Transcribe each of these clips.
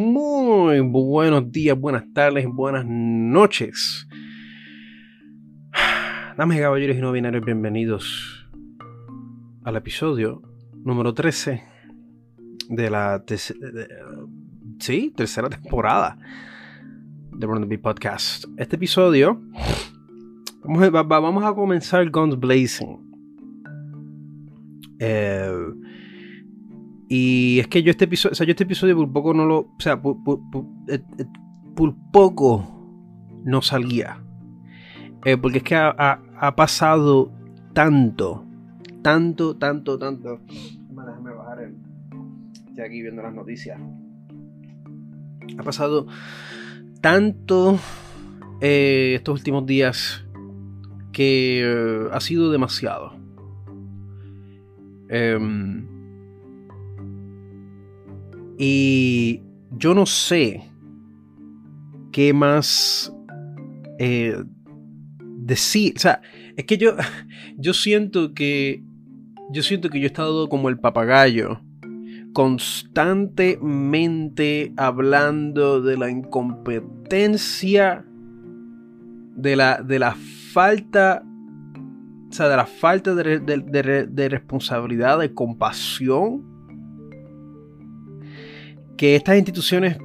Muy buenos días, buenas tardes, buenas noches. Damas y caballeros y no binarios, bienvenidos al episodio número 13 de la sí, tercera temporada de Run the Podcast. Este episodio vamos a, vamos a comenzar Guns Blazing. Eh, y es que yo este episodio, o sea, yo este episodio por poco no lo, o sea, por, eh, eh, poco no salía. porque es que ha, pasado tanto, tanto, tanto, tanto. Déjame bajar el. Estoy aquí viendo las noticias. Ha pasado tanto estos últimos días que ha sido demasiado. Em, y yo no sé qué más eh, decir. O sea, es que yo, yo siento que. Yo siento que yo he estado como el papagayo. Constantemente hablando de la incompetencia. De la, de la falta. O sea, de la falta de, de responsabilidad, de compasión que estas instituciones,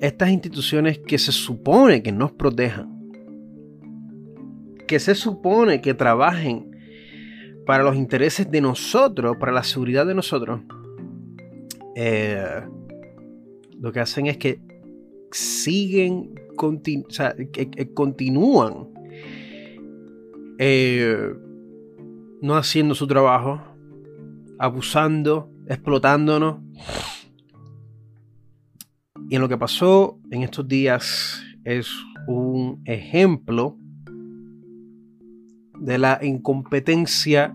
estas instituciones que se supone que nos protejan, que se supone que trabajen para los intereses de nosotros, para la seguridad de nosotros, eh, lo que hacen es que siguen, sea, que, continúan eh, no haciendo su trabajo, abusando, explotándonos y en lo que pasó en estos días es un ejemplo de la incompetencia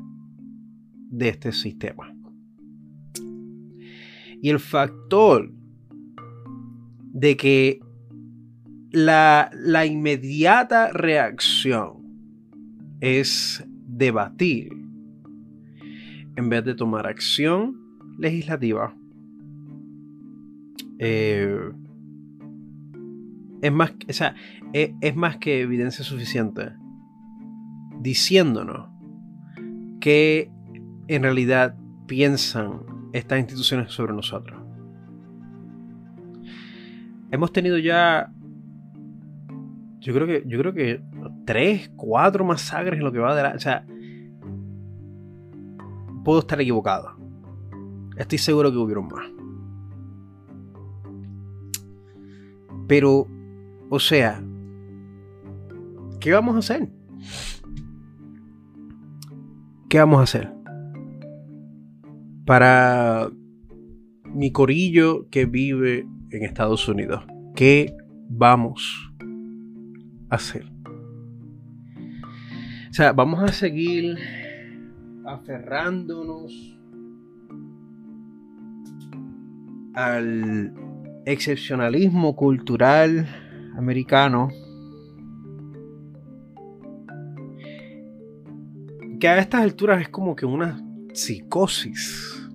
de este sistema. Y el factor de que la, la inmediata reacción es debatir en vez de tomar acción legislativa eh, es, más, o sea, e, es, más que evidencia suficiente diciéndonos que en realidad piensan estas instituciones sobre nosotros. Hemos tenido ya, yo creo que, yo creo que tres, cuatro masacres en lo que va de la, o sea, puedo estar equivocado. Estoy seguro que hubieron más. Pero, o sea, ¿qué vamos a hacer? ¿Qué vamos a hacer? Para mi corillo que vive en Estados Unidos, ¿qué vamos a hacer? O sea, vamos a seguir aferrándonos al excepcionalismo cultural americano que a estas alturas es como que una psicosis,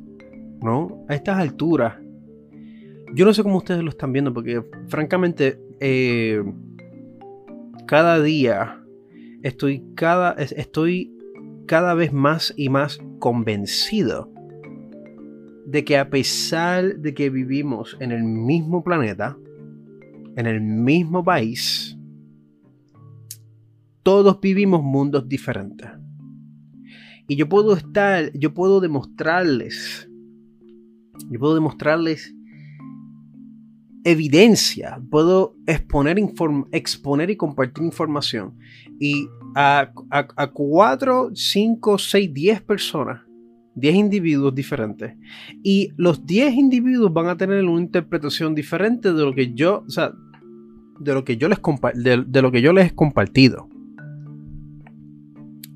¿no? A estas alturas. Yo no sé cómo ustedes lo están viendo porque francamente eh, cada día estoy cada, estoy cada vez más y más convencido de que a pesar de que vivimos en el mismo planeta, en el mismo país, todos vivimos mundos diferentes. Y yo puedo estar, yo puedo demostrarles, yo puedo demostrarles evidencia, puedo exponer, exponer y compartir información. Y a, a, a 4, 5, 6, 10 personas 10 individuos diferentes. Y los 10 individuos van a tener una interpretación diferente de lo que yo, o sea, de lo que yo les, de, lo que yo les he compartido.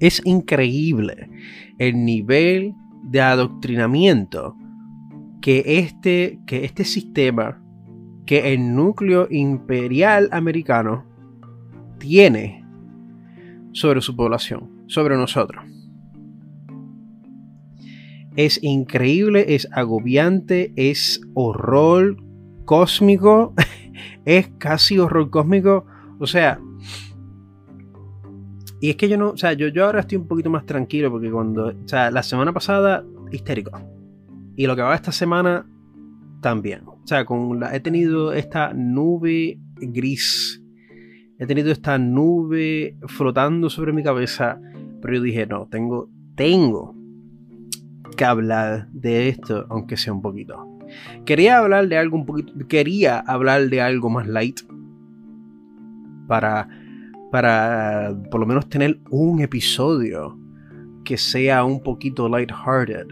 Es increíble el nivel de adoctrinamiento que este, que este sistema, que el núcleo imperial americano tiene sobre su población, sobre nosotros. es increíble, es agobiante, es horror cósmico, es casi horror cósmico. O sea, y es que yo no, o sea, yo, yo ahora estoy un poquito más tranquilo porque cuando, o sea, la semana pasada, histérico. Y lo que va esta semana, también. O sea, con la, he tenido esta nube gris. He tenido esta nube flotando sobre mi cabeza. Pero yo dije, no, tengo, tengo que hablar de esto, aunque sea un poquito. Quería hablar de algo un poquito. Quería hablar de algo más light. Para. Para por lo menos tener un episodio que sea un poquito lighthearted.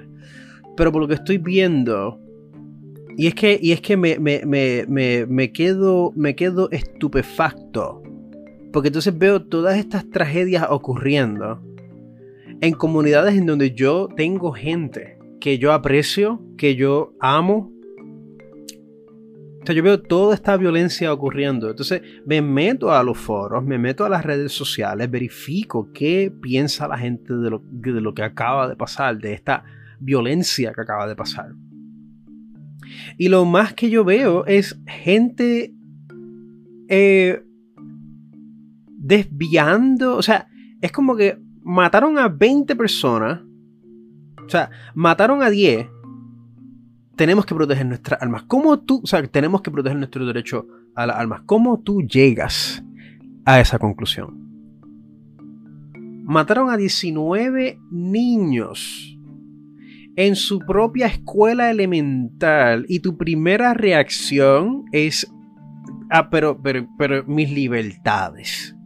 Pero por lo que estoy viendo. Y es que, y es que me, me, me, me, quedo, me quedo estupefacto. Porque entonces veo todas estas tragedias ocurriendo en comunidades en donde yo tengo gente que yo aprecio, que yo amo. O sea, yo veo toda esta violencia ocurriendo. Entonces me meto a los foros, me meto a las redes sociales, verifico qué piensa la gente de lo, de lo que acaba de pasar, de esta violencia que acaba de pasar. Y lo más que yo veo es gente eh, desviando, o sea, es como que mataron a 20 personas, o sea, mataron a 10, tenemos que proteger nuestras almas. ¿Cómo tú, o sea, tenemos que proteger nuestro derecho a las almas? ¿Cómo tú llegas a esa conclusión? Mataron a 19 niños en su propia escuela elemental y tu primera reacción es, ah, pero, pero, pero mis libertades.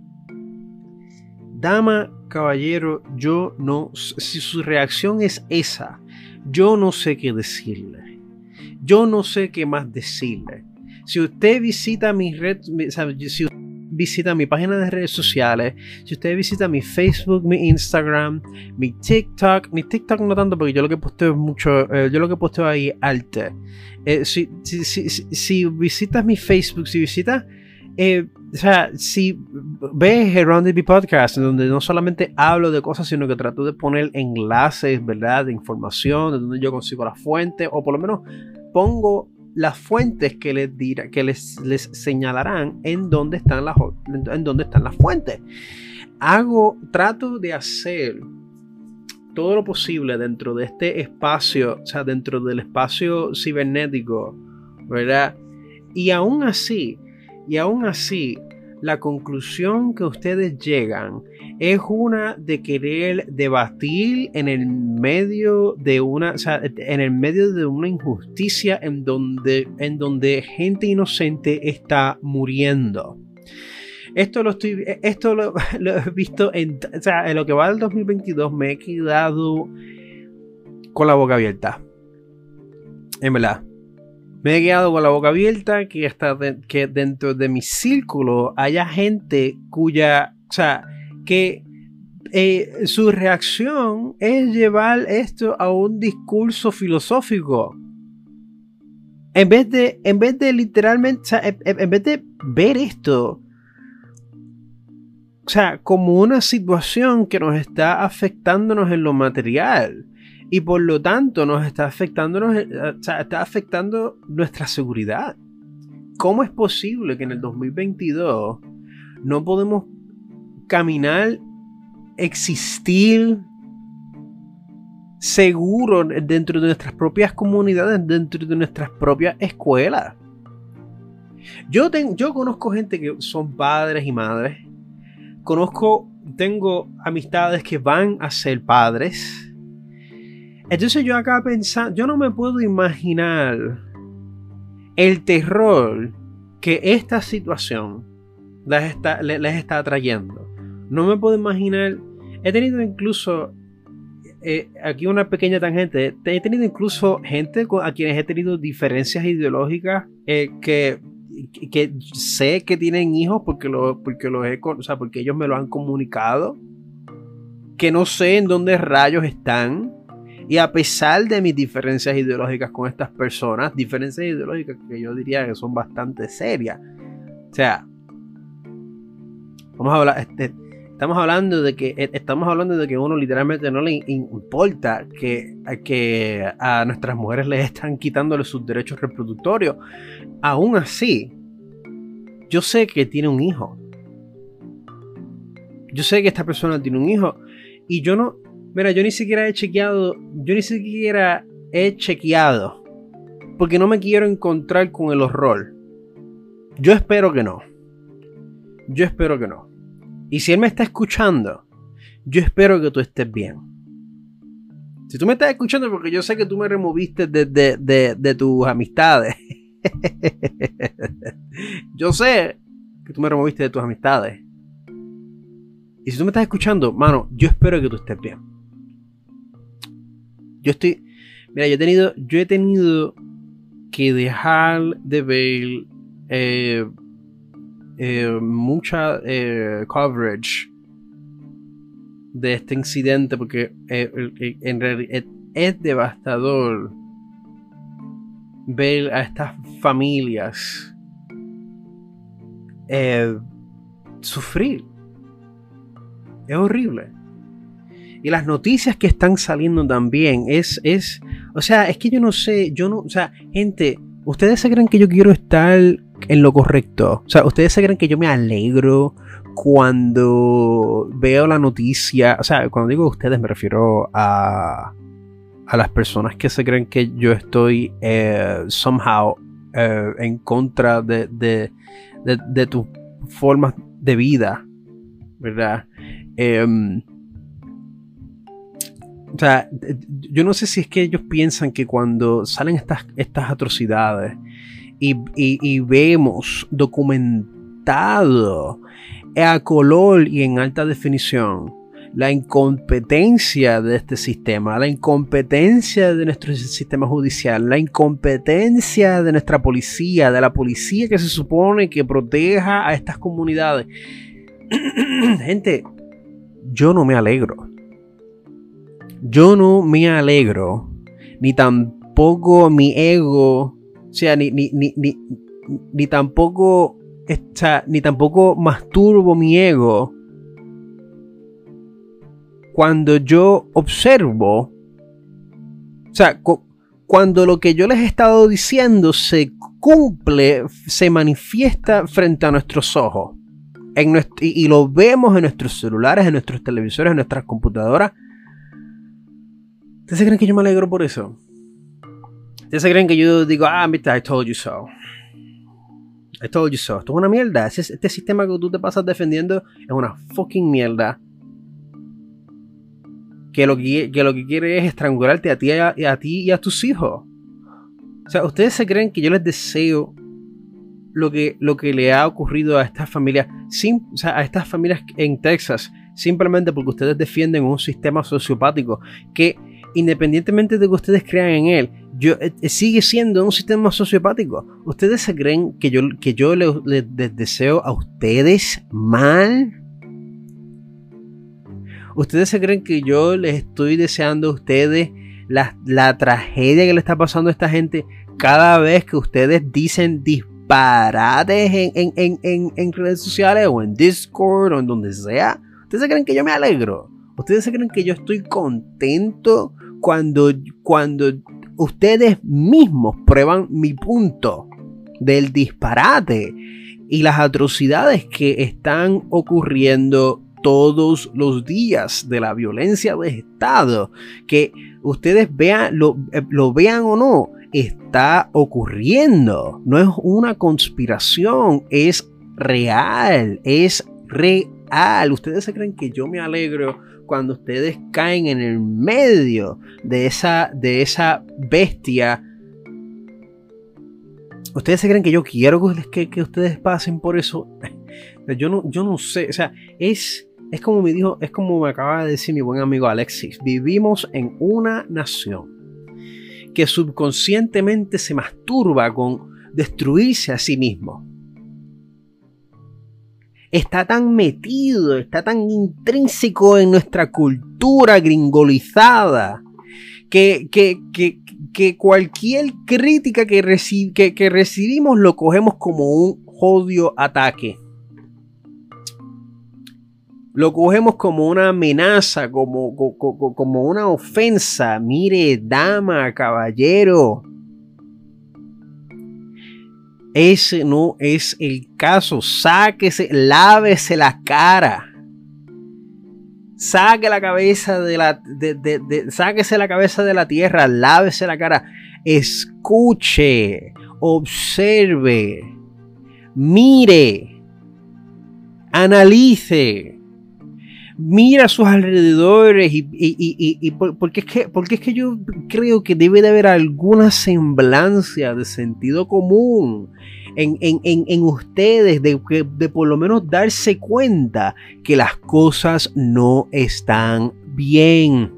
Dama, caballero, yo no, si su reacción es esa, yo no sé qué decirle. Yo no sé qué más decirle. Si usted visita mi red, si usted visita mi página de redes sociales, si usted visita mi Facebook, mi Instagram, mi TikTok, mi TikTok no tanto porque yo lo que posteo es mucho, eh, yo lo que posteo ahí arte. Eh, si, si, si, si, visitas mi Facebook, si visitas eh, o sea, si ves Around the Podcast, donde no solamente hablo de cosas, sino que trato de poner enlaces, ¿verdad? De información, de donde yo consigo la fuente, o por lo menos pongo las fuentes que les, dirá, que les señalarán en dónde, están las, en dónde están las fuentes. Hago, trato de hacer todo lo posible dentro de este espacio, o sea, dentro del espacio cibernético, ¿verdad? Y aún así, y aún así, la conclusión que ustedes llegan es una de querer debatir en el medio de una, en el medio de una injusticia en donde, en donde gente inocente está muriendo. Esto lo estoy, esto lo, he visto en, o sea, en lo que va del 2022 me he quedado con la boca abierta. En verdad me he quedado con la boca abierta que, está que dentro de mi círculo haya gente cuya, o sea, que eh, su reacción es llevar esto a un discurso filosófico. En vez de, en vez de literalmente, sea, en vez de ver esto, o sea, como una situación que nos está afectándonos en lo material y por lo tanto nos está afectando, eh, está afectando nuestra seguridad. ¿Cómo es posible que en el 2022 no podemos caminar, existir seguro dentro de nuestras propias comunidades, dentro de nuestras propias escuelas? Yo, yo conozco gente que son padres y madres. Conozco, tengo amistades que van a ser padres entonces yo acá pensando, yo no me puedo imaginar el terror que esta situación les está, les está trayendo. No me puedo imaginar, he tenido incluso, eh, aquí una pequeña tangente, he tenido incluso gente a quienes he tenido diferencias ideológicas eh, que, que sé que tienen hijos porque, lo, porque, los he, o sea, porque ellos me lo han comunicado, que no sé en dónde rayos están y a pesar de mis diferencias ideológicas con estas personas, diferencias ideológicas que yo diría que son bastante serias. O sea, vamos a hablar, este, Estamos hablando de que e, estamos hablando de que uno literalmente no le importa que, que a nuestras mujeres les están quitándole sus derechos reproductorios. Aún así, yo sé que tiene un hijo. Yo sé que esta persona tiene un hijo y yo no, mira, yo ni siquiera he chequeado, yo ni siquiera he chequeado porque no me quiero encontrar con el horror. Yo espero que no. Yo espero que no. Y si él me está escuchando, yo espero que tú estés bien. Si tú me estás escuchando, porque yo sé que tú me removiste de, tus amistades. yo sé que tú me removiste de tus amistades. Y si tú me estás escuchando, mano, yo espero que tú estés bien. Yo estoy. Mira, yo he tenido. Yo he tenido que dejar de ver eh, eh, mucha eh, coverage de este incidente porque en realidad es devastador ver a estas familias sufrir. Es horrible. Y las noticias que están saliendo también es, es, o sea, es que yo no sé, yo no, o sea, gente, ustedes se creen que yo quiero estar en lo correcto. O sea, ustedes se creen que yo me alegro cuando veo la noticia. O sea, cuando digo ustedes me refiero a, a las personas que se creen que yo estoy eh, somehow eh, en contra de, de, de, tus formas de vida. ¿Verdad? Em, o sea, yo no sé si es que ellos piensan que cuando salen estas, estas atrocidades y, vemos documentado a color y en alta definición la incompetencia de este sistema, la incompetencia de nuestro sistema judicial, la incompetencia de nuestra policía, de la policía que se supone que proteja a estas comunidades. Gente, yo no me alegro. Yo no me alegro, ni tampoco mi ego o sea, ni, ni, ni, ni, tampoco está, ni tampoco masturbo mi ego cuando yo observo, o sea, cuando lo que yo les he estado diciendo se cumple, se manifiesta frente a nuestros ojos. En y, y, lo vemos en nuestros celulares, en nuestros televisores, en nuestras computadoras. ¿Ustedes creen que yo me alegro por eso? Ustedes creen que yo digo, ah, mira, I told you so. I told you so. Esto es una mierda. Este sistema que tú te pasas defendiendo es una fucking mierda. Que lo que, lo que quiere es estrangularte a ti, a, a ti y a tus hijos. O sea, ustedes se creen que yo les deseo lo que, lo que le ha ocurrido a estas familias, o sea, a estas familias en Texas, simplemente porque ustedes defienden un sistema sociopático que independientemente de que ustedes crean en él, yo, eh, eh, sigue siendo un sistema sociopático. ¿Ustedes se creen que yo, que yo les, deseo a ustedes mal? ¿Ustedes se creen que yo les estoy deseando a ustedes la, tragedia que le está pasando a esta gente cada vez que ustedes dicen disparates en, en, redes sociales o en Discord o en donde sea? ¿Ustedes se creen que yo me alegro? ¿Ustedes se creen que yo estoy contento cuando, cuando ustedes mismos prueban mi punto del disparate y las atrocidades que están ocurriendo todos los días de la violencia de Estado, que ustedes vean, lo, eh, lo vean o no, está ocurriendo. No es una conspiración, es real, es real. Ustedes se creen que yo me alegro cuando ustedes caen en el medio de esa, de esa bestia. ¿Ustedes se creen que yo quiero que, que ustedes pasen por eso? Yo no, yo no sé. O sea, es, es como me dijo, es como me acaba de decir mi buen amigo Alexis. Vivimos en una nación que subconscientemente se masturba con destruirse a sí mismo está tan metido, está tan intrínseco en nuestra cultura gringolizada, que, que, cualquier crítica que, que, recibimos lo cogemos como un odio ataque. lo cogemos como una amenaza, como, como, una ofensa. Mire, dama, caballero. Ese no es el caso. Sáquese, lávese la cara. Saque la cabeza de la. sáquese la cabeza de la tierra. Lávese la cara. Escuche. Observe. Mire. Analice mira a sus alrededores y, porque, es que, porque es que yo creo que debe de haber alguna semblancia de sentido común en, ustedes, de, de por lo menos darse cuenta que las cosas no están bien.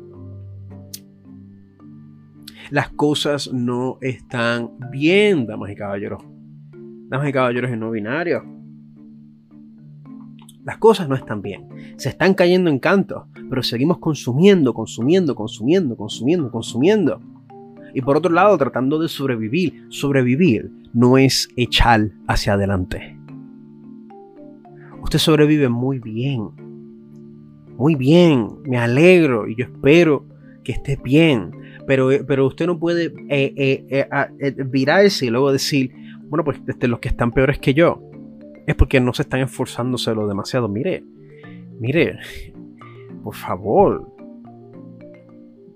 Las cosas no están bien, damas y caballeros. Damas y caballeros en no binario las cosas no están bien. Se están cayendo en canto, pero seguimos consumiendo, consumiendo, consumiendo, consumiendo, consumiendo. Y por otro lado, tratando de sobrevivir. Sobrevivir no es echar hacia adelante. Usted sobrevive muy bien. Muy bien. Me alegro y yo espero que esté bien. Pero, pero usted no puede eh, eh, eh, virarse y luego decir, bueno, pues este, los que están peores que yo es porque no se están esforzándoselo demasiado. Mire, mire, por favor.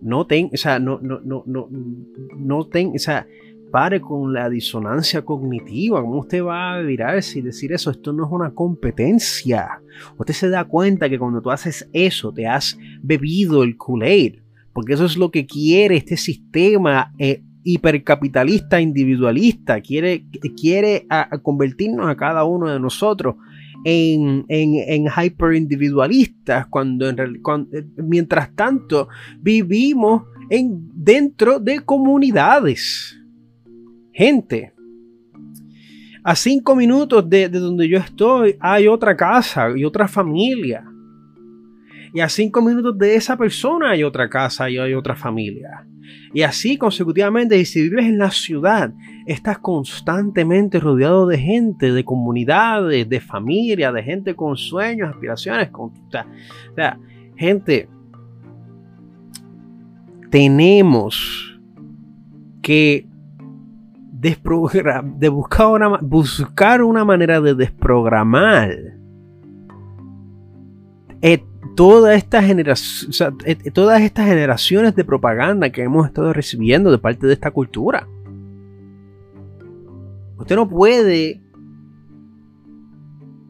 No ten, o sea, no, no, no, no, no ten, o sea, pare con la disonancia cognitiva. ¿Cómo usted va a virarse y decir eso? Esto no es una competencia. Usted se da cuenta que cuando tú haces eso, te has bebido el Kool-Aid. Porque eso es lo que quiere este sistema eh, hipercapitalista individualista, quiere, quiere convertirnos a cada uno de nosotros en, en, hyperindividualistas, cuando, en, eh, mientras tanto vivimos en, dentro de comunidades. Gente, a cinco minutos de, de donde yo estoy hay otra casa y otra familia. Y a cinco minutos de esa persona hay otra casa y hay otra familia. Y así consecutivamente, y si vives en la ciudad, estás constantemente rodeado de gente, de comunidades, de familia, de gente con sueños, aspiraciones. Con, o sea, gente, tenemos que de buscar una, buscar una manera de desprogramar generación, eh, todas estas generaciones de propaganda que hemos estado recibiendo de parte de esta cultura. Usted no puede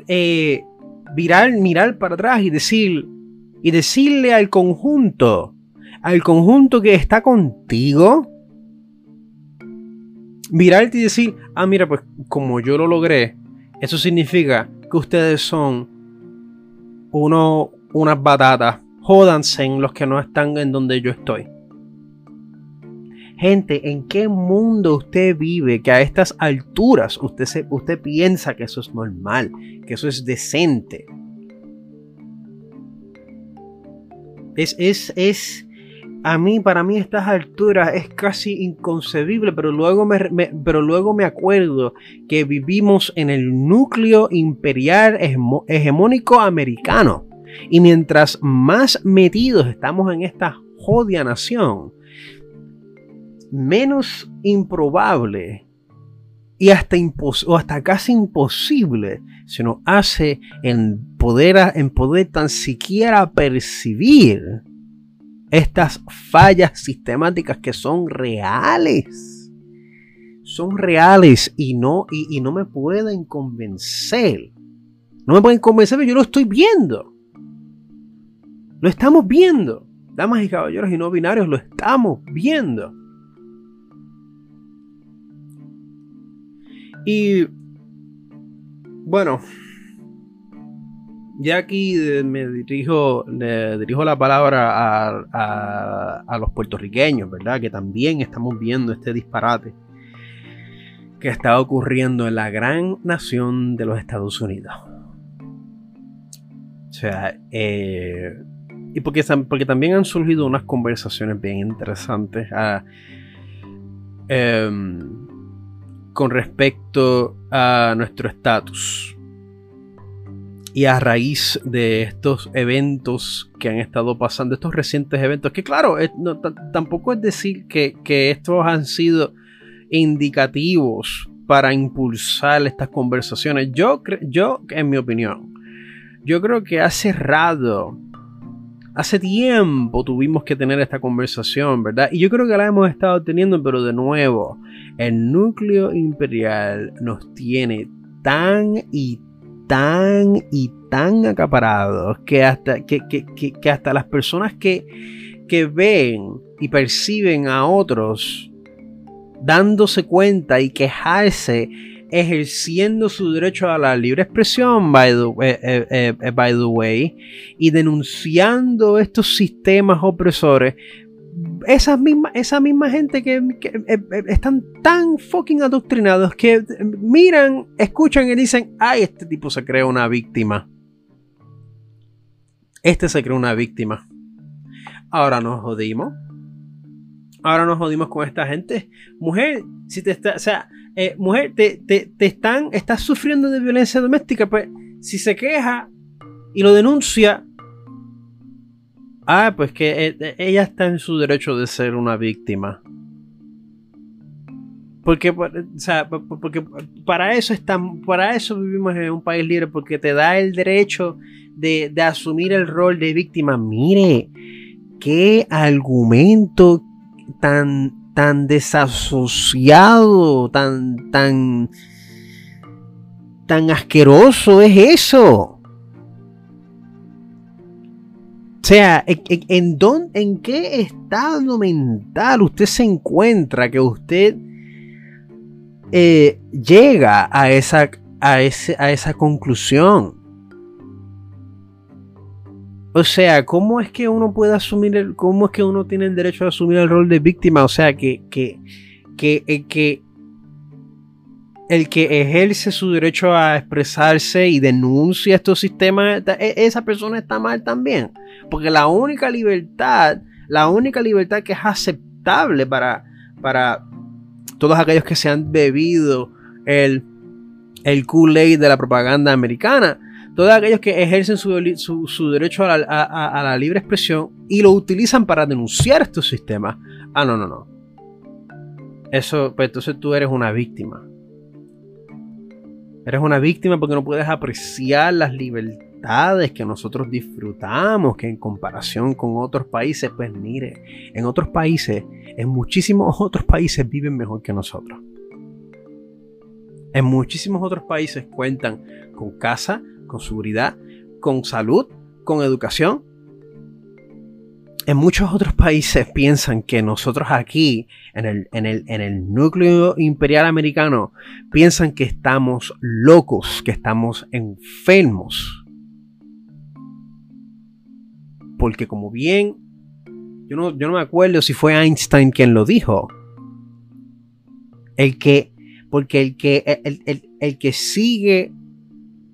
eh, virar, mirar para atrás y decir y decirle al conjunto, al conjunto que está contigo, mirarte y decir, ah, mira, pues como yo lo logré, eso significa que ustedes son uno, unas batatas. Jódanse en los que no están en donde yo estoy. Gente, ¿en qué mundo usted vive que a estas alturas usted, se, usted piensa que eso es normal, que eso es decente? Es, es, es, a mí, para mí, estas alturas es casi inconcebible, pero luego me, pero luego me acuerdo que vivimos en el núcleo imperial hegemónico americano. Y mientras más metidos estamos en esta jodia nación, menos improbable y hasta, o hasta casi imposible se nos hace en poder, en poder tan siquiera percibir estas fallas sistemáticas que son reales. Son reales y no, y, y no me pueden convencer. No me pueden convencer, pero yo lo estoy viendo. Lo estamos viendo. Damas y caballeros y no binarios, lo estamos viendo. Y bueno, ya aquí me dirijo, le dirijo la palabra a, a, los puertorriqueños, ¿verdad? Que también estamos viendo este disparate que está ocurriendo en la gran nación de los Estados Unidos. O sea, eh, y porque, también han surgido unas conversaciones bien interesantes ah, em, con respecto a nuestro estatus. y a raíz de estos eventos que han estado pasando, estos recientes eventos, que claro, tampoco es decir que, estos han sido indicativos para impulsar estas conversaciones. Yo, yo, en mi opinión, yo creo que hace rato, hace tiempo tuvimos que tener esta conversación, ¿verdad? Y yo creo que la hemos estado teniendo, pero de nuevo, el núcleo imperial nos tiene tan y tan y tan acaparados que hasta, que, hasta las personas que, que ven y perciben a otros dándose cuenta y quejarse ejerciendo su derecho a la libre expresión, by the, eh, eh, eh, by the, way, y denunciando estos sistemas opresores, esa misma, gente que, están tan fucking adoctrinados que miran, escuchan y dicen, ay, este tipo se cree una víctima. Este se cree una víctima. Ahora nos jodimos. Ahora nos jodimos con esta gente. Mujer, si te está, o sea, eh, mujer, te, te, te, están, estás sufriendo de violencia doméstica, pues si se queja y lo denuncia, Ah, pues que eh, eh, ella está en su derecho de ser una víctima. Porque, porque para eso están, para eso vivimos en un país libre, porque te da el derecho de, de asumir el rol de víctima. Mire, qué argumento tan, tan desasociado, tan, tan, tan asqueroso es eso. O sea, ¿en, ¿en qué estado mental usted se encuentra que usted eh, llega a esa, a, ese, a esa conclusión? O sea, ¿cómo es que uno puede asumir el, cómo es que uno tiene el derecho a asumir el rol de víctima? O sea, que, que, que, eh, que el que ejerce su derecho a expresarse y denuncia estos sistemas, e, esa persona está mal también. Porque la única libertad, la única libertad que es aceptable para, para todos aquellos que se han bebido el, el Kool-Aid de la propaganda americana, todos aquellos que ejercen su, derecho a la, a la, libre expresión y lo utilizan para denunciar estos sistemas. Ah, no, no, no. Eso, pues entonces tú eres una víctima. Eres una víctima porque no puedes apreciar las libertades que nosotros disfrutamos, que en comparación con otros países, pues mire, en otros países, en muchísimos otros países viven mejor que nosotros. En muchísimos otros países cuentan con casa, con seguridad, con salud, con educación, en muchos otros países piensan que nosotros aquí, en el, en, el, en el, núcleo imperial americano, piensan que estamos locos, que estamos enfermos. Porque como bien, yo no, yo no me acuerdo si fue Einstein quien lo dijo. El que, porque el que, el, el, el que sigue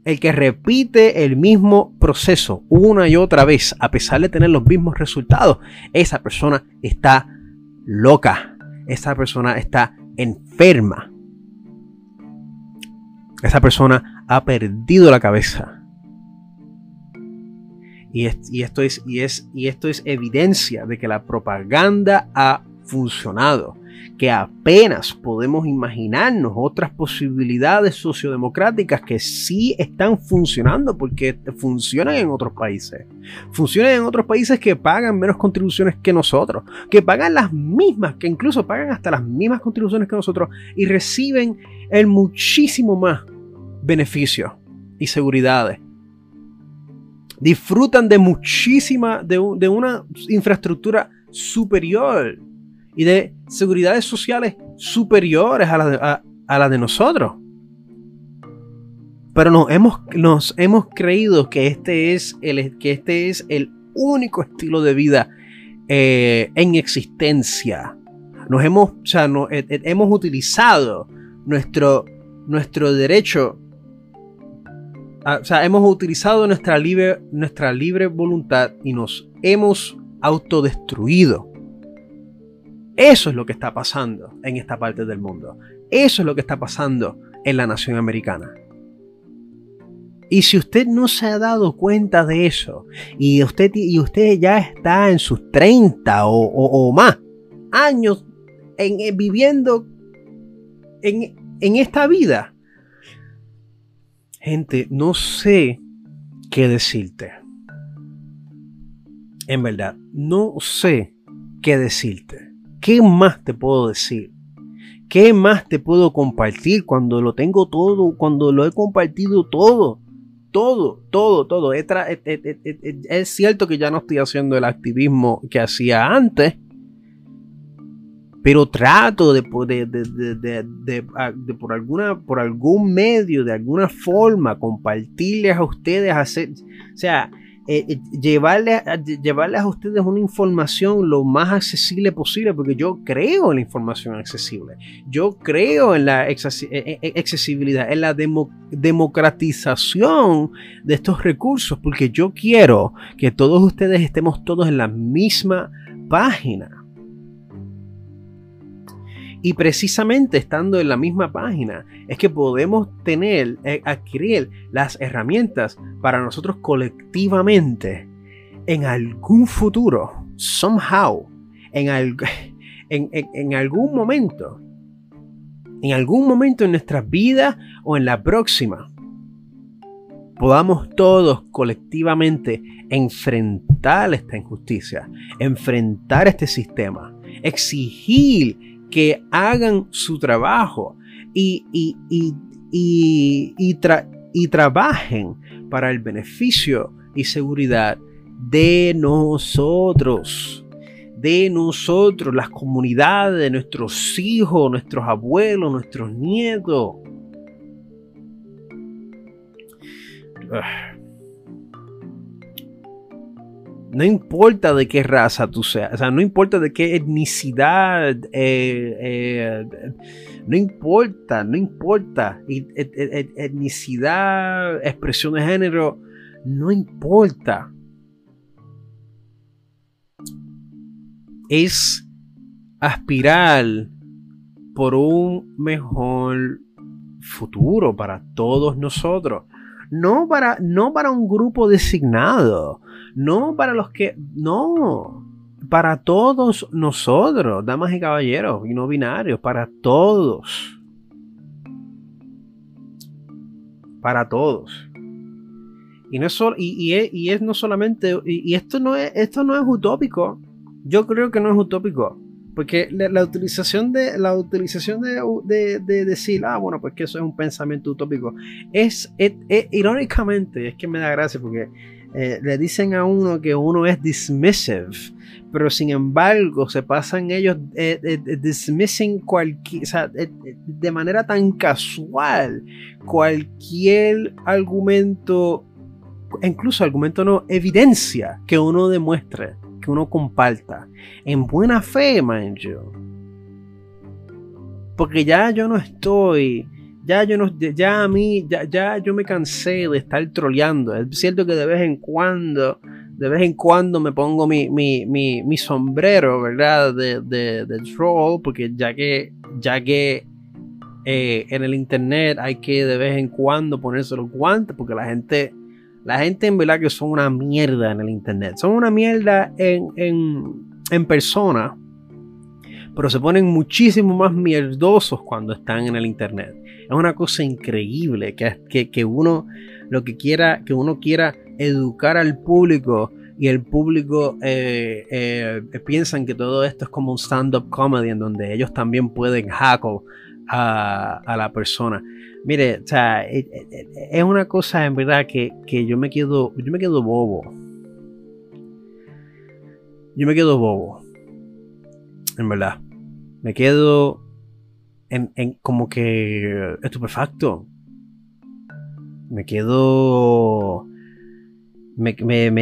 el que repite el mismo proceso una y otra vez, a pesar de tener los mismos resultados, esa persona está loca. Esa persona está enferma. Esa persona ha perdido la cabeza. Y, esto es, evidencia de que la propaganda ha funcionado que apenas podemos imaginarnos otras posibilidades sociodemocráticas que sí están funcionando porque funcionan en otros países. Funcionan en otros países que pagan menos contribuciones que nosotros, que pagan las mismas, que incluso pagan hasta las mismas contribuciones que nosotros y reciben el muchísimo más beneficios y seguridades disfrutan de muchísima, de, de, una infraestructura superior y de seguridades sociales superiores a las de, a, de nosotros. Pero nos hemos, nos hemos creído que este es el, que este es el único estilo de vida eh, en existencia. Nos hemos, o eh, eh, hemos utilizado nuestro, nuestro derecho o sea, hemos utilizado nuestra libre, nuestra libre voluntad y nos hemos autodestruido. Eso es lo que está pasando en esta parte del mundo. Eso es lo que está pasando en la nación americana. Y si usted no se ha dado cuenta de eso, y usted, y usted ya está en sus 30 o, más años en, viviendo en, en esta vida, gente, no sé qué decirte. En verdad, no sé qué decirte. ¿Qué más te puedo decir? ¿Qué más te puedo compartir cuando lo tengo todo, cuando lo he compartido todo? Todo, todo, todo. Es, cierto que ya no estoy haciendo el activismo que hacía antes, pero trato de, de, por, alguna, por algún medio, de alguna forma, compartirles a ustedes, hacer, o sea, eh, eh, llevarles, a ustedes una información lo más accesible posible, porque yo creo en la información accesible, yo creo en la eh, accesibilidad, en la democratización de estos recursos, porque yo quiero que todos ustedes estemos todos en la misma página. Y precisamente estando en la misma página es que podemos tener, eh, adquirir las herramientas para nosotros colectivamente. En algún futuro, somehow, en, en, algún momento, en algún momento en nuestra vida o en la próxima, podamos todos colectivamente enfrentar esta injusticia, enfrentar este sistema, exigir que hagan su trabajo y, y, trabajen para el beneficio y seguridad de nosotros, de nosotros, las comunidades, de nuestros hijos, nuestros abuelos, nuestros nietos. No importa de qué raza tú seas, o sea, no importa de qué etnicidad, eh, eh, no importa, no importa. etnicidad, expresión de género, no importa. Es aspirar por un mejor futuro para todos nosotros. No para, no para un grupo designado no para los que. No. Para todos nosotros, damas y caballeros, y no binarios, para todos. Para todos. Y, no es, y, es, no solamente. Y, esto, no es, esto no es utópico. Yo creo que no es utópico. Porque la, utilización de la utilización de, decir, ah, bueno, pues que eso es un pensamiento utópico, es, irónicamente, es que me da gracia porque eh, le dicen a uno que uno es dismissive, pero sin embargo se pasan ellos eh, eh, dismissing cualquier, de manera tan casual cualquier argumento, incluso argumento no, evidencia que uno demuestre, que uno comparta, en buena fe, man yo. Porque ya yo no estoy ya yo no, ya a mí, ya, ya yo me cansé de estar troleando. Es cierto que de vez en cuando, de vez en cuando me pongo mi, mi, mi, mi sombrero, ¿verdad? De, de, troll, porque ya que, ya que eh, en el internet hay que de vez en cuando ponerse los guantes, porque la gente, la gente en verdad que son una mierda en el internet. Son una mierda en, en, en persona pero se ponen muchísimo más mierdosos cuando están en el internet. Es una cosa increíble que, que, uno lo que quiera, que uno quiera educar al público y el público eh, eh, que todo esto es como un stand-up comedy en donde ellos también pueden hackle a, la persona. Mire, o sea, eh, es una cosa en verdad que, que, yo me quedo, yo me quedo bobo. Yo me quedo bobo. En verdad me quedo en, como que estupefacto. Me quedo. Me,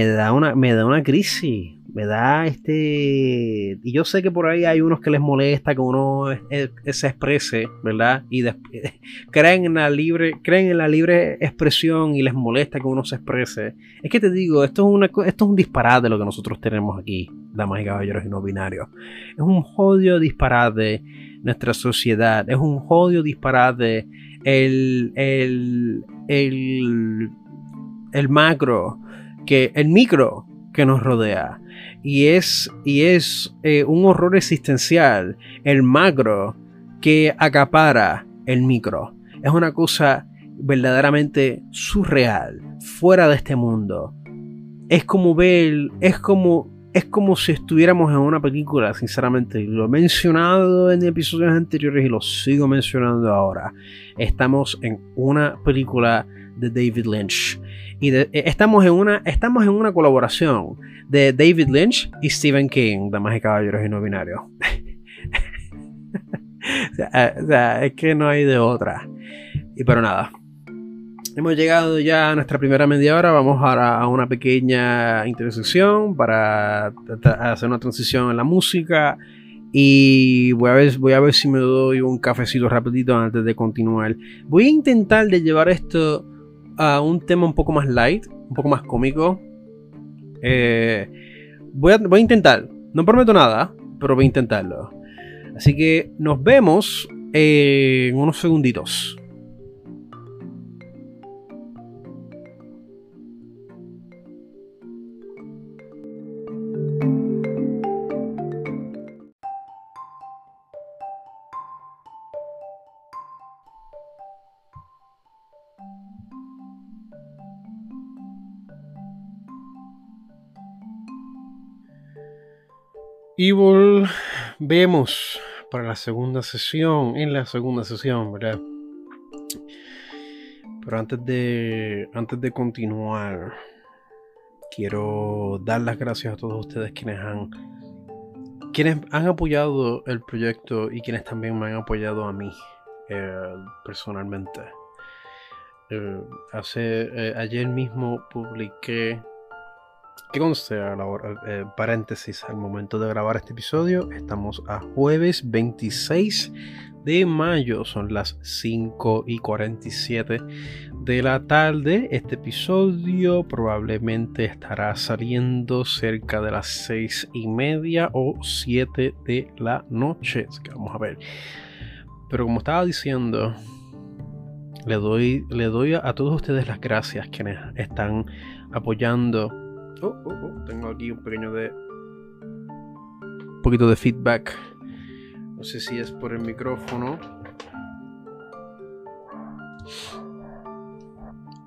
da una, me da una crisis. Me da este. Y yo sé que por ahí hay unos que les molesta que uno se exprese, ¿verdad? Y creen en la libre, creen en la libre expresión y les molesta que uno se exprese. Es que te digo, esto es, una, esto es un disparate lo que nosotros tenemos aquí damas y caballeros y no binarios. Es un jodido disparate nuestra sociedad, es un jodido disparate el, el, el el macro, que, el micro que nos rodea. Y es, y es eh, un horror existencial, el macro que acapara el micro. Es una cosa verdaderamente surreal, fuera de este mundo. Es como ver, es como es como si estuviéramos en una película, sinceramente. Lo he mencionado en episodios anteriores y lo sigo mencionando ahora. Estamos en una película de David Lynch. Y eh, estamos, en una, estamos en una colaboración de David Lynch y Stephen King, Damas y Caballeros y No Binarios. Eh, o, sea, es que no hay de otra. Y pero nada, Hemos llegado ya a nuestra primera media hora. Vamos ahora a una pequeña intersección para hacer una transición en la música. Y voy a, ver, si me doy un cafecito rapidito antes de continuar. Voy a intentar de llevar esto a un tema un poco más light, un poco más cómico. Eh, voy a intentar. No prometo nada, pero voy a intentarlo. Así que nos vemos en unos segunditos. Y volvemos para la segunda sesión, en la segunda sesión, ¿verdad? Pero antes de, antes de continuar, quiero dar las gracias a todos ustedes quienes han, quienes han apoyado el proyecto y quienes también me han apoyado a mí eh, personalmente. Eh, hace, eh, ayer mismo publiqué que conste, eh, paréntesis, al momento de grabar este episodio, estamos a jueves 26 de mayo, son las 5 y 47 de la tarde. Este episodio probablemente estará saliendo cerca de las 6 y media o 7 de la noche. Así que vamos a ver. Pero como estaba diciendo, le doy, le doy a todos ustedes las gracias quienes están apoyando Oh, oh, oh, tengo aquí un pequeño de. Un poquito de feedback. No sé si es por el micrófono.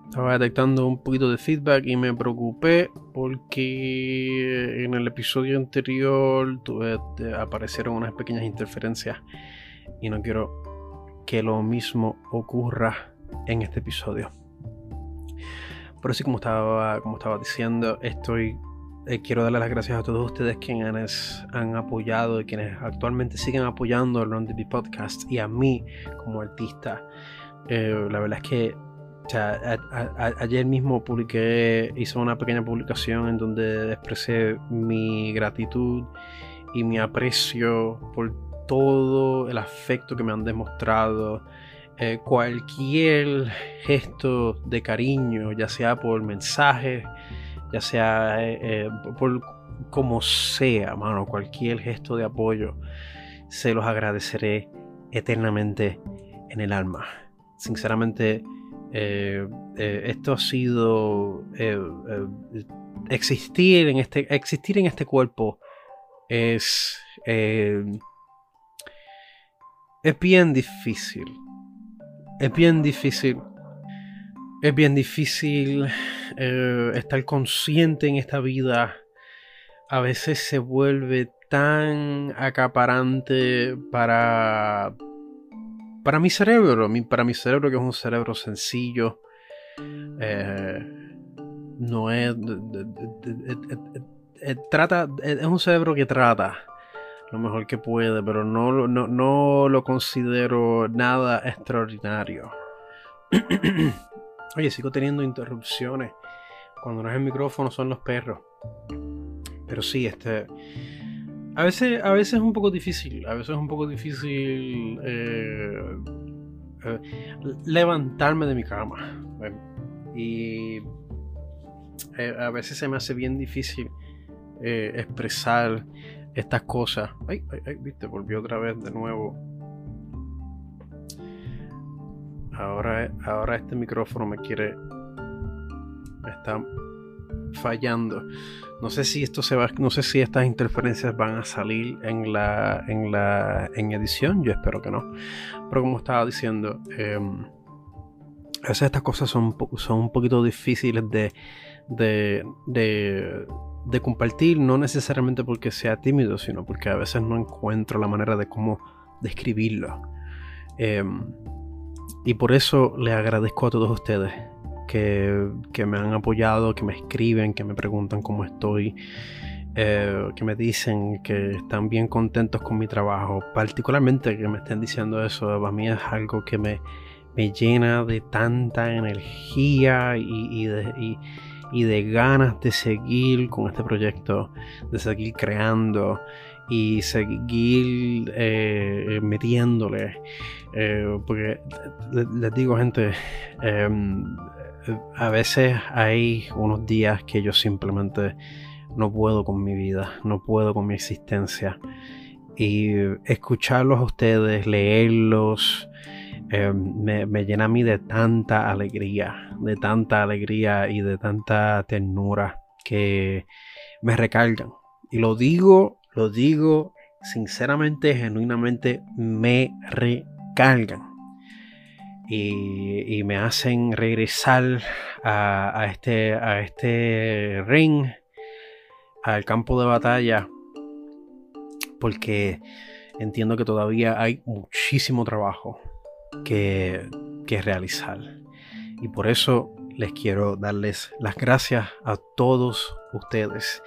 Estaba detectando un poquito de feedback y me preocupé porque en el episodio anterior tuve, aparecieron unas pequeñas interferencias y no quiero que lo mismo ocurra en este episodio. Pero sí, como estaba, como estaba diciendo, estoy eh, quiero darle las gracias a todos ustedes quienes han apoyado y quienes actualmente siguen apoyando el Run Podcast y a mí como artista. Eh, la verdad es que ayer mismo publiqué, hice una pequeña publicación en donde expresé mi gratitud y mi aprecio por todo el afecto que me han demostrado eh, cualquier gesto de cariño, ya sea por mensaje, ya sea eh, eh, por como sea, mano, cualquier gesto de apoyo, se los agradeceré eternamente en el alma. Sinceramente, esto ha sido existir en este existir en este cuerpo es es bien difícil es bien difícil. Es bien difícil eh, estar consciente en esta vida. A veces se vuelve tan acaparante para, para mi cerebro. Para mi cerebro, que es un cerebro sencillo. Eh, no es. trata. Es un cerebro que trata lo mejor que puede, pero no, no, no lo considero nada extraordinario. Oye, sigo teniendo interrupciones. Cuando no es el micrófono son los perros. Pero sí, este. A veces, a veces es un poco difícil. A veces es un poco difícil eh, eh, levantarme de mi cama. y eh, a veces se me hace bien difícil expresar estas cosas. Ay, ay, ay, viste, volvió otra vez de nuevo. Ahora, ahora este micrófono me quiere. está fallando. No sé si esto se va, no sé si estas interferencias van a salir en la, en la, en edición. Yo espero que no. Pero como estaba diciendo, em, a veces estas cosas son, son un poquito difíciles de, de, de, compartir, no necesariamente porque sea tímido, sino porque a veces no encuentro la manera de cómo describirlo. Em, y por eso le agradezco a todos ustedes que, que, me han apoyado, que me escriben, que me preguntan cómo estoy, eh, que me dicen que están bien contentos con mi trabajo. Particularmente que me estén diciendo eso, a mí es algo que me, me llena de tanta energía y, de ganas de seguir con este proyecto, de seguir creando y seguir eh, metiéndole. Eh, porque les digo, gente, em, a veces hay unos días que yo simplemente no puedo con mi vida, no puedo con mi existencia. Y escucharlos a ustedes, leerlos, em, me, llena a mí de tanta alegría, de tanta alegría y de tanta ternura que me recargan. Y lo digo, lo digo sinceramente, genuinamente, me recargan. Y, y me hacen regresar a, a, este, a este ring, al campo de batalla, porque entiendo que todavía hay muchísimo trabajo que, que realizar. Y por eso les quiero darles las gracias a todos ustedes.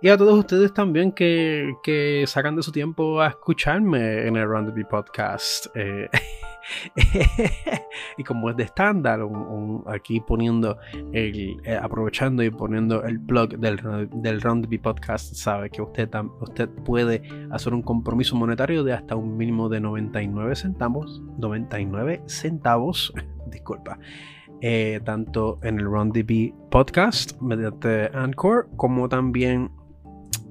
Y a todos ustedes también que, que sacan de su tiempo a escucharme en el Round the Podcast. Eh, y como es de estándar, aquí poniendo eh, aprovechando y poniendo el blog del, del Round the Podcast, sabe que usted, usted puede hacer un compromiso monetario de hasta un mínimo de 99 centavos. 99 centavos, disculpa. Eh, tanto en el RunDB podcast mediante Anchor como también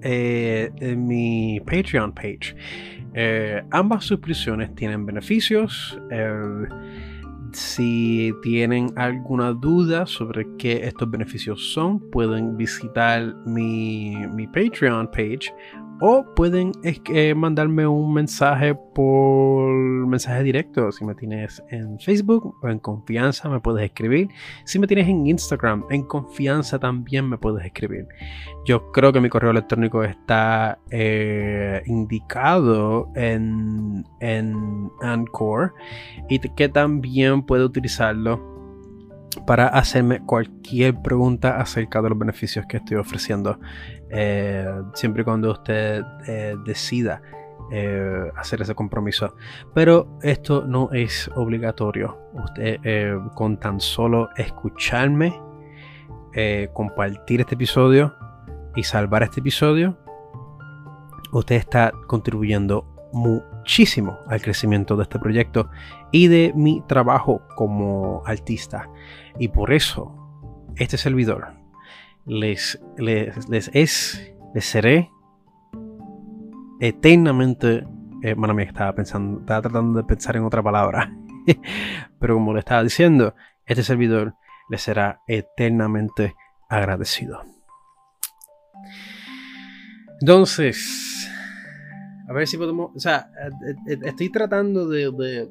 eh, en mi Patreon page. Eh, ambas suscripciones tienen beneficios. Eh, si tienen alguna duda sobre qué estos beneficios son, pueden visitar mi, mi Patreon page o pueden eh, mandarme un mensaje por mensaje directo. Si me tienes en Facebook o en confianza, me puedes escribir. Si me tienes en Instagram, en confianza también me puedes escribir. Yo creo que mi correo electrónico está eh, indicado en, en y que también puede utilizarlo para hacerme cualquier pregunta acerca de los beneficios que estoy ofreciendo. Eh, siempre y cuando usted eh, decida eh, hacer ese compromiso. Pero esto no es obligatorio. Usted con tan solo escucharme, compartir este episodio y salvar este episodio, usted está contribuyendo muchísimo al crecimiento de este proyecto y de mi trabajo como artista. Y por eso, este servidor les, les, les es, les seré eternamente. Eh, bueno, estaba pensando, estaba tratando de pensar en otra palabra. Pero como le estaba diciendo, este servidor les será eternamente agradecido. Entonces, a ver si podemos. O sea, eh, eh, estoy tratando de, de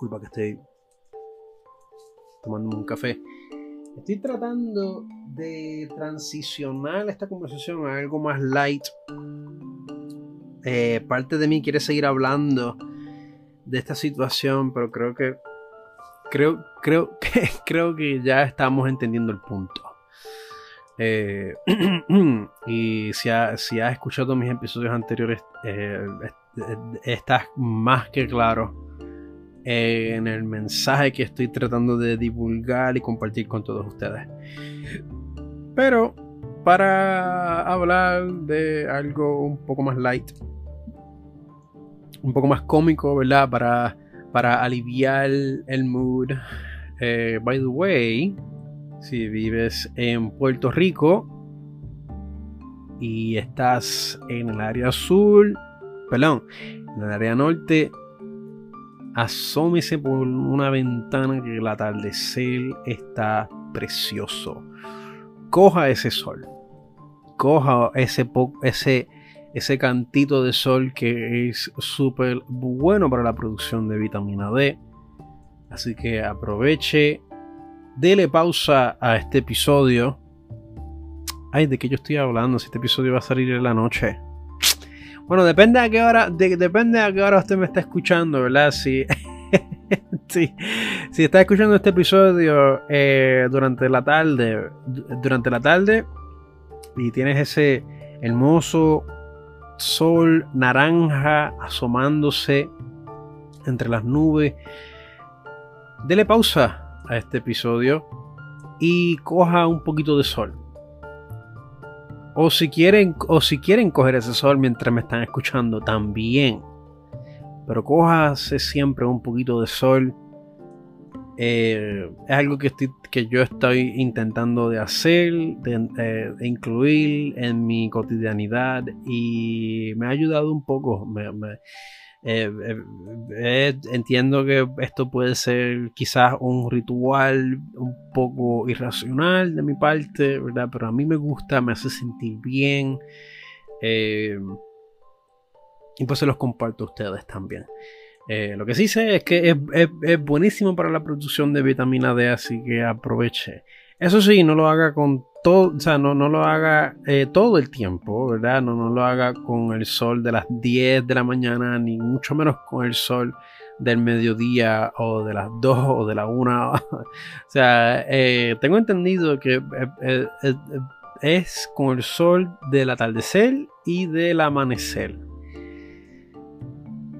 Disculpa que estoy tomando un café. Estoy tratando de transicionar esta conversación a algo más light. Eh, parte de mí quiere seguir hablando de esta situación, pero creo que creo, creo que creo que ya estamos entendiendo el punto. Eh, y si has escuchado mis episodios anteriores, eh, estás más que claro en el mensaje que estoy tratando de divulgar y compartir con todos ustedes. Pero para hablar de algo un poco más light, un poco más cómico, ¿verdad? Para, para aliviar el mood. Eh, by the way, si vives en Puerto Rico y estás en el área sur, perdón, en el área norte asómese por una ventana que el atardecer está precioso. Coja ese sol. Coja ese, ese, ese cantito de sol que es súper bueno para la producción de vitamina D. Así que aproveche, dele pausa a este episodio. Ay, ¿de qué yo estoy hablando? Si este episodio va a salir en la noche. Bueno, depende a qué hora, depende a qué hora usted me está escuchando, ¿verdad? Si, si, está escuchando este episodio eh, durante la tarde, durante la tarde y tienes ese hermoso sol naranja asomándose entre las nubes, dele pausa a este episodio y coja un poquito de sol. O si quieren, o si quieren coger ese sol mientras me están escuchando, también. Pero cójase siempre un poquito de sol. Eh, es algo que, estoy, que yo estoy intentando de hacer, de, eh, incluir en mi cotidianidad y me ha ayudado un poco. Eh, eh, eh, entiendo que esto puede ser quizás un ritual un poco irracional de mi parte, ¿verdad? Pero a mí me gusta, me hace sentir bien. y pues se los comparto a ustedes también. lo que sí sé es que es, buenísimo para la producción de vitamina D, así que aproveche. Eso sí, no lo haga con todo, o sea, no, no lo haga eh, todo el tiempo, ¿verdad? No, no lo haga con el sol de las 10 de la mañana, ni mucho menos con el sol del mediodía o de las 2 o de la 1. o sea, eh, tengo entendido que eh, es con el sol del atardecer y del amanecer.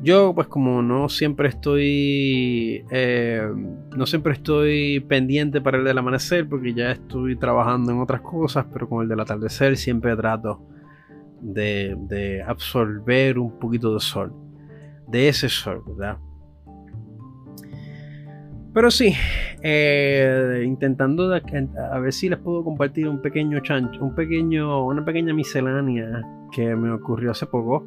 Yo, pues como no siempre estoy, eh, no siempre estoy pendiente para el del amanecer, porque ya estoy trabajando en otras cosas, pero con el del atardecer siempre trato de, absorber un poquito de sol, de ese sol, ¿verdad? Pero sí, eh, intentando a ver si les puedo compartir un pequeño chancho, un pequeño, una pequeña miscelánea que me ocurrió hace poco.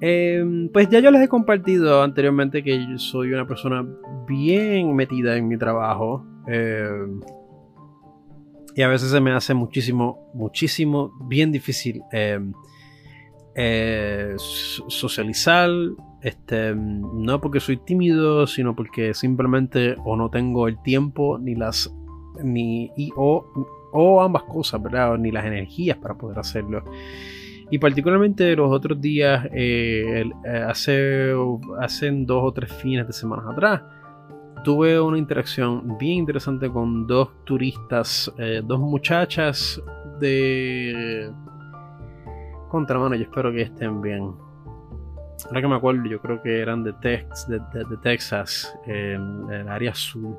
Em, pues ya yo les he compartido anteriormente que soy una persona bien metida en mi trabajo. Em, y a veces se me hace muchísimo, muchísimo, bien difícil em, eh, socializar. Este, no porque soy tímido, sino porque simplemente o no tengo el tiempo ni las ni o, o ambas cosas, ¿verdad? Ni las energías para poder hacerlo. Y particularmente los otros días, eh, eh, hace, dos o tres fines de semana atrás, tuve una interacción bien interesante con dos turistas, eh, dos muchachas de contramano. Yo espero que estén bien. Ahora que me acuerdo, yo creo que eran de, Tex, de, Texas, en el área sur.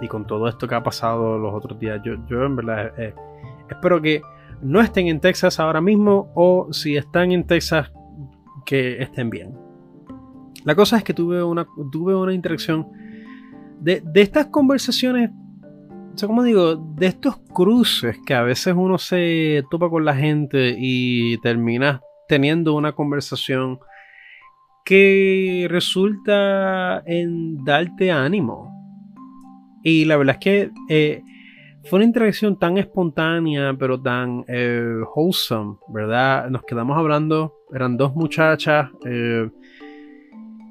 Y con todo esto que ha pasado los otros días, yo, yo en verdad espero que no estén en Texas ahora mismo o si están en Texas que estén bien. La cosa es que tuve una, tuve una interacción de, estas conversaciones, o sea, como digo, de estos cruces que a veces uno se topa con la gente y termina teniendo una conversación que resulta en darte ánimo. Y la verdad es que eh, fue una interacción tan espontánea, pero tan eh, wholesome, ¿verdad? Nos quedamos hablando, eran dos muchachas, eh,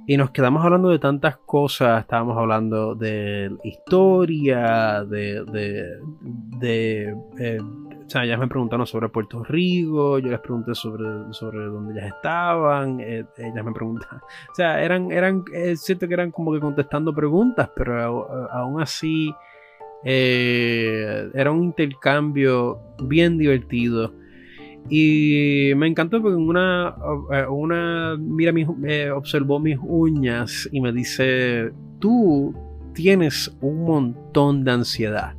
y nos quedamos hablando de tantas cosas. Estábamos hablando de historia, de. de, eh, o sea, ellas me preguntaron sobre Puerto Rico, yo les pregunté sobre, sobre dónde ellas estaban, ellas me preguntaban. O sea, eran, eran, es cierto que eran como que contestando preguntas, pero aún así eh, era un intercambio bien divertido. Y me encantó porque una, eh, una mira, eh, observó mis uñas y me dice, tú tienes un montón de ansiedad.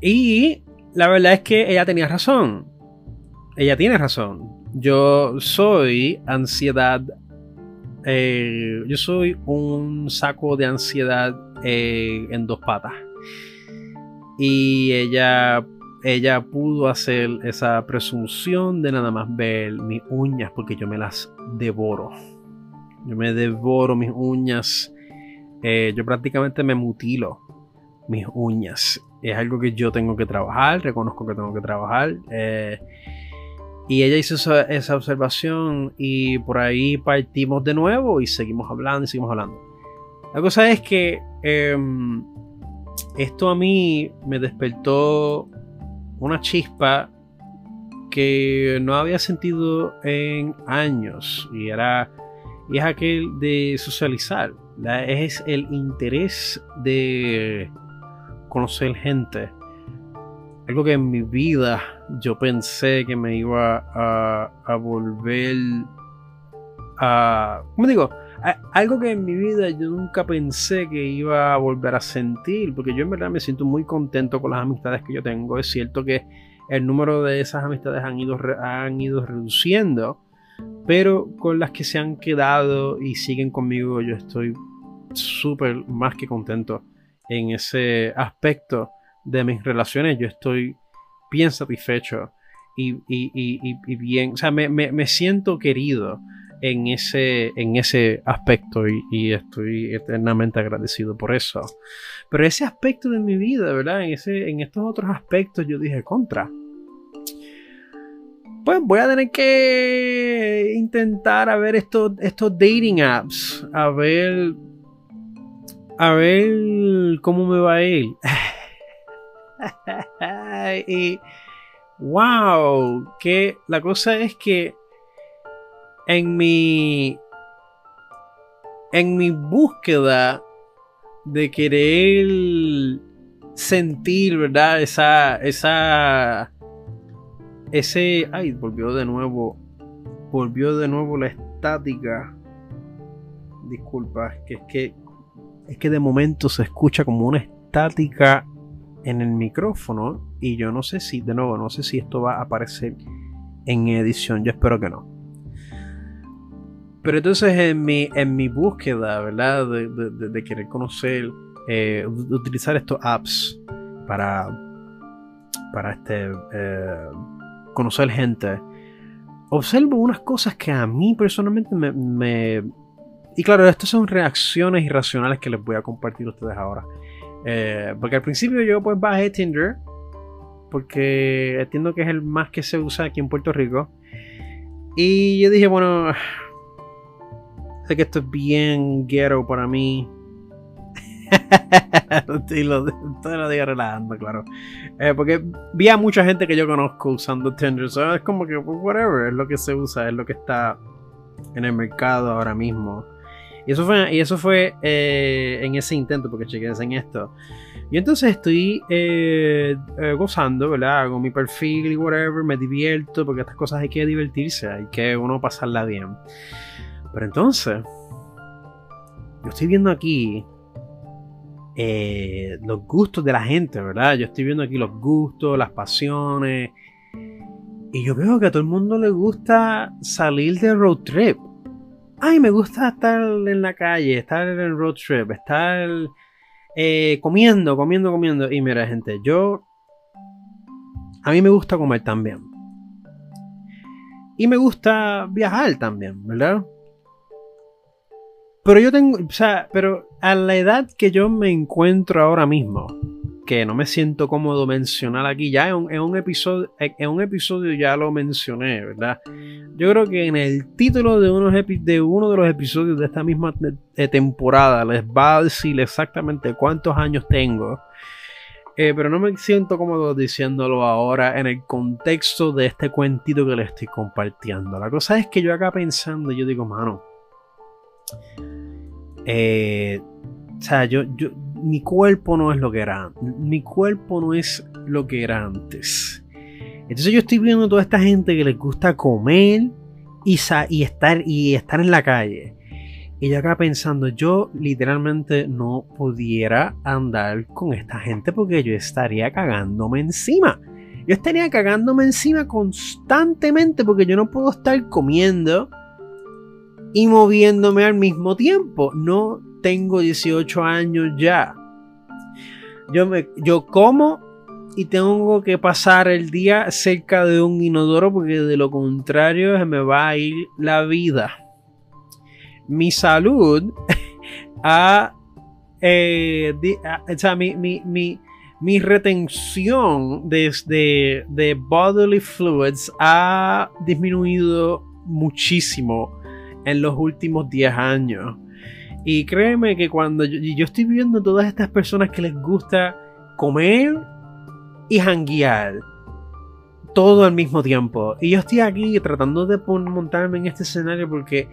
Y la verdad es que ella tenía razón. Ella tiene razón. Yo soy ansiedad. yo soy un saco de ansiedad eh, en dos patas. Y ella, ella pudo hacer esa presunción de nada más ver mis uñas porque yo me las devoro. Yo me devoro mis uñas. Eh, yo prácticamente me mutilo mis uñas. Es algo que yo tengo que trabajar, reconozco que tengo que trabajar. Eh, y ella hizo esa, observación y por ahí partimos de nuevo y seguimos hablando y seguimos hablando. La cosa es que em, esto a mí me despertó una chispa que no había sentido en años y era y es aquel de socializar es el interés de conocer gente algo que en mi vida yo pensé que me iba a, volver a ¿cómo digo? Algo que en mi vida yo nunca pensé que iba a volver a sentir, porque yo en verdad me siento muy contento con las amistades que yo tengo. Es cierto que el número de esas amistades han ido, han ido reduciendo, pero con las que se han quedado y siguen conmigo, yo estoy súper más que contento en ese aspecto de mis relaciones. Yo estoy bien satisfecho y, bien, o sea, me siento querido en ese, en ese aspecto y, estoy eternamente agradecido por eso. Pero ese aspecto de mi vida, ¿verdad? En, ese, en estos otros aspectos yo dije contra. Pues voy a tener que intentar a ver estos, estos dating apps, a ver, a ver cómo me va a ir. y wow, que la cosa es que en mi. En mi búsqueda de querer sentir, ¿verdad? Esa. Esa. Ese. Ay, volvió de nuevo. Volvió de nuevo la estática. Disculpa, que es que. Es que de momento se escucha como una estática en el micrófono. Y yo no sé si, de nuevo, no sé si esto va a aparecer en edición. Yo espero que no. Pero entonces en mi, en mi búsqueda, ¿verdad? De, querer conocer, eh, utilizar estos apps para, para este, eh, conocer gente, observo unas cosas que a mí personalmente me, Y claro, estas son reacciones irracionales que les voy a compartir a ustedes ahora. Eh, porque al principio yo pues bajé Tinder, porque entiendo que es el más que se usa aquí en Puerto Rico. Y yo dije, bueno, Sé que esto es bien ghetto para mí. y lo, te lo digo relajando, claro. Eh, porque vi a mucha gente que yo conozco usando Tinder. So es como que, pues, whatever, es lo que se usa, es lo que está en el mercado ahora mismo. Y eso fue, y eso fue eh, en ese intento, porque chequense en esto. Y entonces estoy eh, gozando, ¿verdad? Hago mi perfil y whatever, me divierto, porque estas cosas hay que divertirse, hay que uno pasarla bien. Pero entonces, yo estoy viendo aquí eh, los gustos de la gente, ¿verdad? Yo estoy viendo aquí los gustos, las pasiones. Y yo veo que a todo el mundo le gusta salir de road trip. Ay, me gusta estar en la calle, estar en road trip, estar eh, comiendo, comiendo, comiendo. Y mira, gente, yo. A mí me gusta comer también. Y me gusta viajar también, ¿verdad? Pero yo tengo, o sea, pero a la edad que yo me encuentro ahora mismo, que no me siento cómodo mencionar aquí, ya en un, episodio, en un episodio ya lo mencioné, ¿verdad? Yo creo que en el título de, de uno de los episodios de esta misma temporada les va a decir exactamente cuántos años tengo. Eh, pero no me siento cómodo diciéndolo ahora en el contexto de este cuentito que les estoy compartiendo. La cosa es que yo acá pensando, yo digo, mano, eh, o sea, yo, yo, mi cuerpo no es lo que era. Mi cuerpo no es lo que era antes. Entonces yo estoy viendo toda esta gente que les gusta comer y, y, estar, y estar en la calle. Y yo acá pensando, yo literalmente no pudiera andar con esta gente porque yo estaría cagándome encima. Yo estaría cagándome encima constantemente porque yo no puedo estar comiendo y moviéndome al mismo tiempo. No tengo 18 años ya. Yo, me, yo como y tengo que pasar el día cerca de un inodoro porque de lo contrario se me va a ir la vida. mi salud a, eh, o sea, mi, mi, mi, mi retención de, de bodily fluids ha disminuido muchísimo en los últimos 10 años. Y créeme que cuando yo, estoy viendo todas estas personas que les gusta comer y janguear todo al mismo tiempo. Y yo estoy aquí tratando de montarme en este escenario porque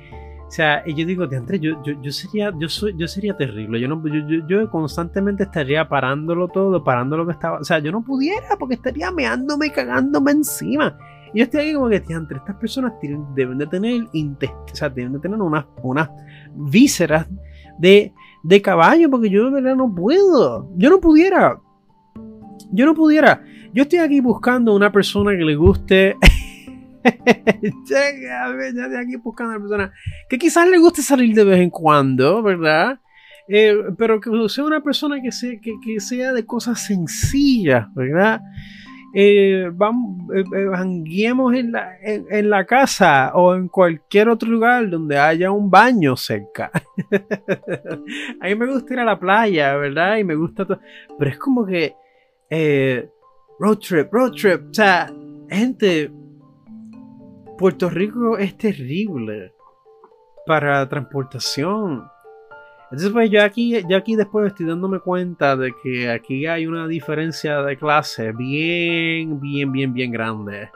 o sea, yo digo, de yo, yo, yo, sería, yo, soy, yo sería terrible. Yo, no, yo, yo, constantemente estaría parándolo todo, parando lo que estaba. O sea, yo no pudiera porque estaría meándome y cagándome encima. Yo estoy aquí como que, entre estas personas deben de tener, o sea, deben de tener unas, unas vísceras de, de caballo porque yo de verdad no puedo. Yo no pudiera. Yo no pudiera. Yo estoy aquí buscando una persona que le guste. ya aquí buscando a una persona que quizás le guste salir de vez en cuando, ¿verdad? Eh, pero que sea una persona que sea, que, sea de cosas sencillas, ¿verdad? Eh, vamos, eh, eh en la, en, la casa o en cualquier otro lugar donde haya un baño cerca. a mí me gusta ir a la playa, ¿verdad? Y me gusta todo. Pero es como que road trip, road trip. O sea, gente, Puerto Rico es terrible para transportación. Entonces, pues yo aquí, yo aquí después estoy dándome cuenta de que aquí hay una diferencia de clase bien, bien, bien, bien grande.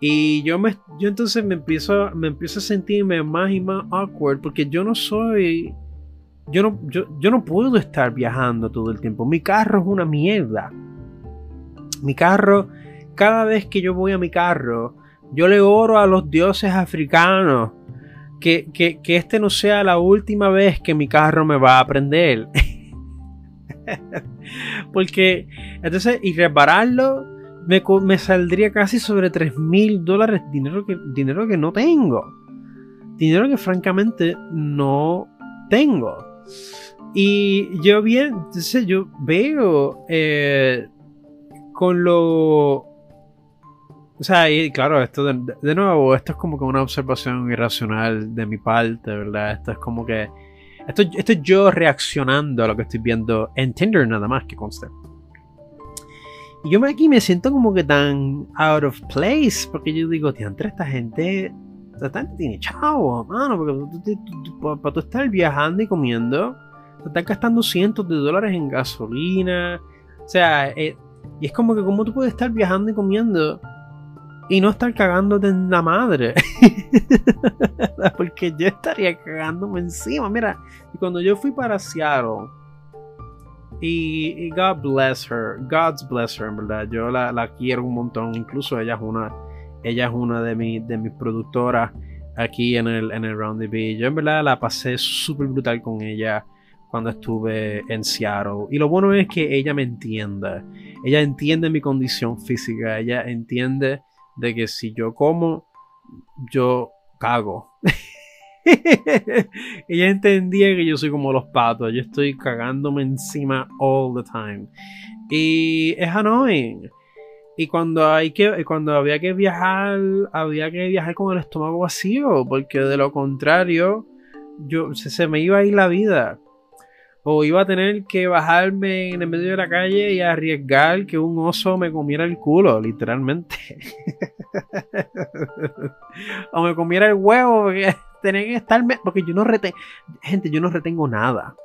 Y yo me, yo entonces me empiezo, me empiezo a sentirme más y más awkward porque yo no soy, yo no, yo, yo no puedo estar viajando todo el tiempo. Mi carro es una mierda. Mi carro, cada vez que yo voy a mi carro, yo le oro a los dioses africanos que, que, que este no sea la última vez que mi carro me va a prender. Porque entonces, y repararlo me, me, saldría casi sobre 3 mil dólares, dinero que, dinero que no tengo. Dinero que francamente no tengo. Y yo bien, entonces yo veo eh, con lo o sea, y claro, esto de, nuevo, esto es como que una observación irracional de mi parte, ¿verdad? Esto es como que. Esto, esto es yo reaccionando a lo que estoy viendo en Tinder, nada más que conste. Y yo aquí me siento como que tan out of place, porque yo digo, entre esta gente. Esta gente tiene chavo, mano, porque para tú estar viajando y comiendo, te estás gastando cientos de dólares en gasolina. O sea, eh, y es como que, ¿cómo tú puedes estar viajando y comiendo? Y no estar cagándote en la madre. Porque yo estaría cagándome encima. Mira, cuando yo fui para Seattle, y, God bless her, God's bless her, en verdad. Yo la, la, quiero un montón. Incluso ella es una, ella es una de, mi, de mis productoras aquí en el, en el Round the Yo en verdad la pasé súper brutal con ella cuando estuve en Seattle. Y lo bueno es que ella me entiende. Ella entiende mi condición física. Ella entiende de que si yo como, yo cago. Ella entendía que yo soy como los patos, yo estoy cagándome encima all the time. Y es annoying. Y cuando hay que, cuando había que viajar, había que viajar con el estómago vacío, porque de lo contrario, yo se me iba a ir la vida o iba a tener que bajarme en el medio de la calle y arriesgar que un oso me comiera el culo, literalmente. o me comiera el huevo, porque tenía que estarme, porque yo no retengo, gente, yo no retengo nada.